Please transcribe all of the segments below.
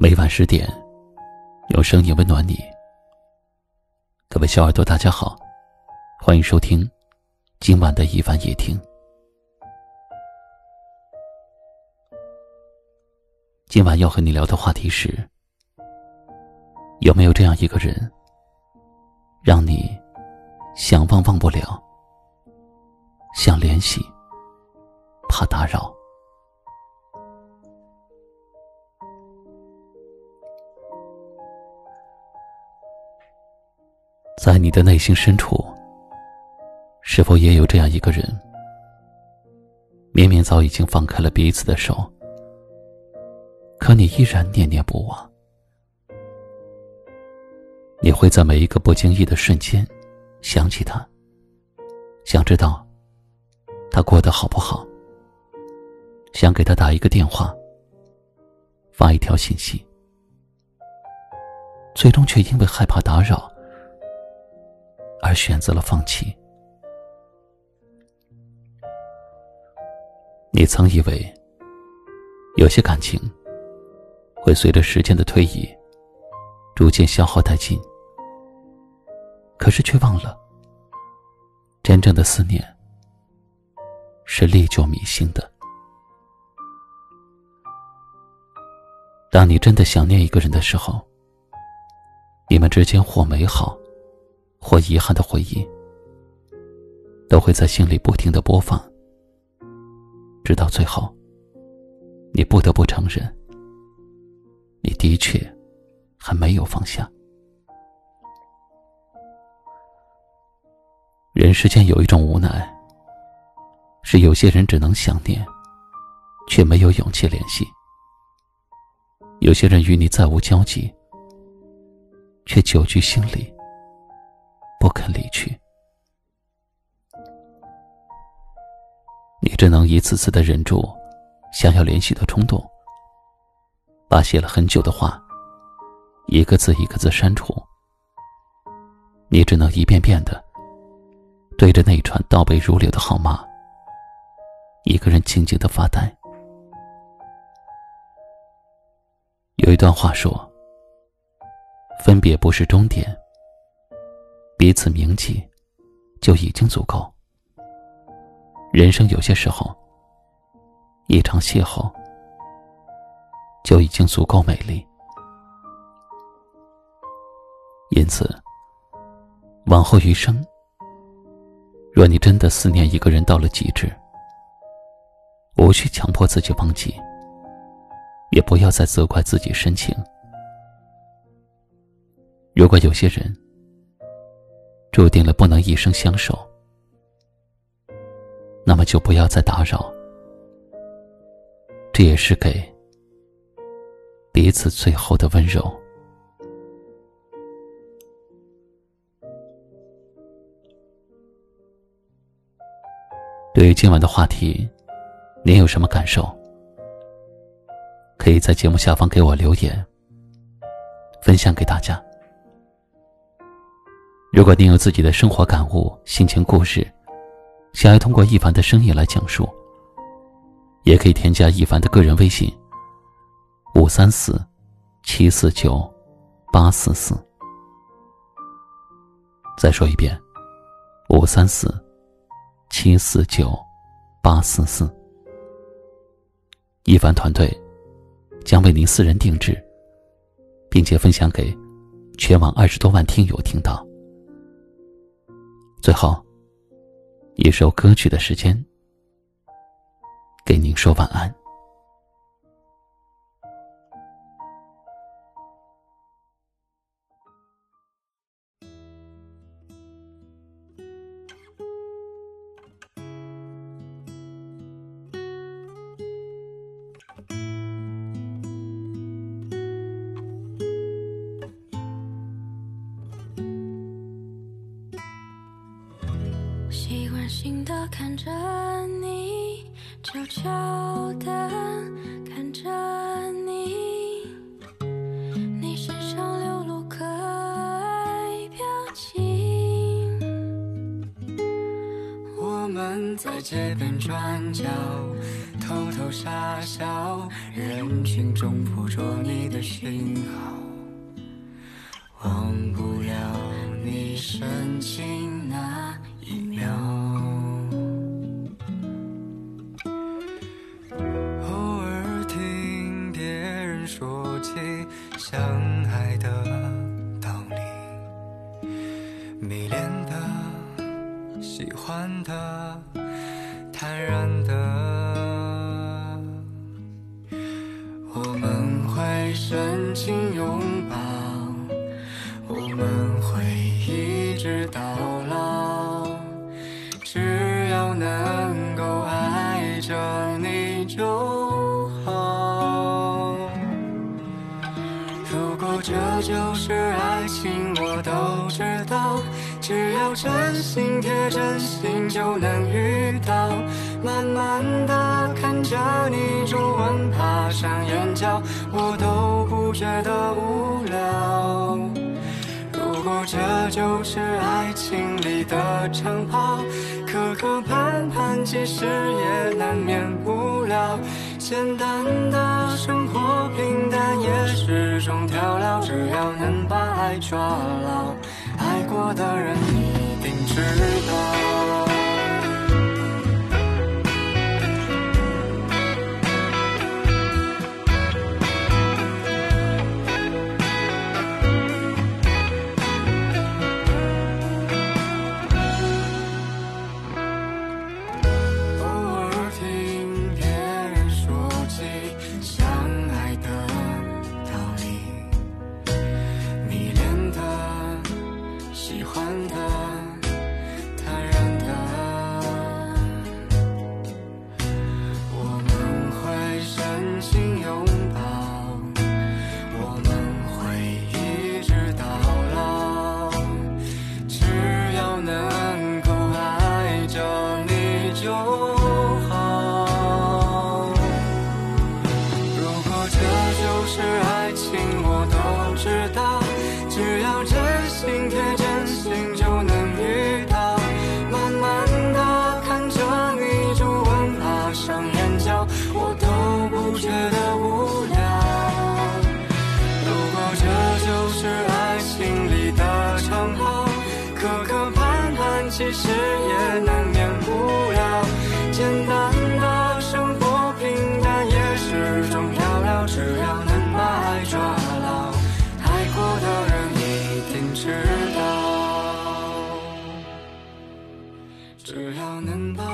每晚十点，用声音温暖你。各位小耳朵，大家好，欢迎收听今晚的一晚夜听。今晚要和你聊的话题是：有没有这样一个人，让你想忘忘不了，想联系，怕打扰？在你的内心深处，是否也有这样一个人？明明早已经放开了彼此的手，可你依然念念不忘。你会在每一个不经意的瞬间想起他，想知道他过得好不好，想给他打一个电话，发一条信息，最终却因为害怕打扰。而选择了放弃。你曾以为，有些感情会随着时间的推移逐渐消耗殆尽，可是却忘了，真正的思念是历久弥新的。当你真的想念一个人的时候，你们之间或美好。或遗憾的回忆，都会在心里不停的播放，直到最后，你不得不承认，你的确还没有放下。人世间有一种无奈，是有些人只能想念，却没有勇气联系；有些人与你再无交集，却久居心里。不肯离去，你只能一次次的忍住想要联系的冲动，把写了很久的话一个字一个字删除。你只能一遍遍的对着那串倒背如流的号码，一个人静静的发呆。有一段话说：“分别不是终点。”彼此铭记，就已经足够。人生有些时候，一场邂逅就已经足够美丽。因此，往后余生，若你真的思念一个人到了极致，无需强迫自己忘记，也不要再责怪自己深情。如果有些人，注定了不能一生相守，那么就不要再打扰。这也是给彼此最后的温柔。对于今晚的话题，您有什么感受？可以在节目下方给我留言，分享给大家。如果您有自己的生活感悟、心情故事，想要通过一凡的声音来讲述，也可以添加一凡的个人微信：五三四七四九八四四。再说一遍：五三四七四九八四四。一凡团队将为您私人定制，并且分享给全网二十多万听友听到。最后，一首歌曲的时间，给您说晚安。的看着你，悄悄的看着你，你身上流露可爱表情。我们在街边转角。偷偷傻笑，人群中捕捉你的讯号，忘不了你深情那一秒。相爱的道理，迷恋的、喜欢的、坦然爱情，我都知道。只要真心贴真心，就能遇到。慢慢的看着你皱纹爬上眼角，我都不觉得无聊。如果这就是爱情里的长跑，磕磕绊绊，其实也难免无聊。简单的生活，平淡也是种调料。只要能把爱抓牢，爱过的人一定知道。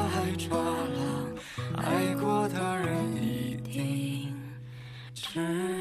爱过，爱过的人一定知。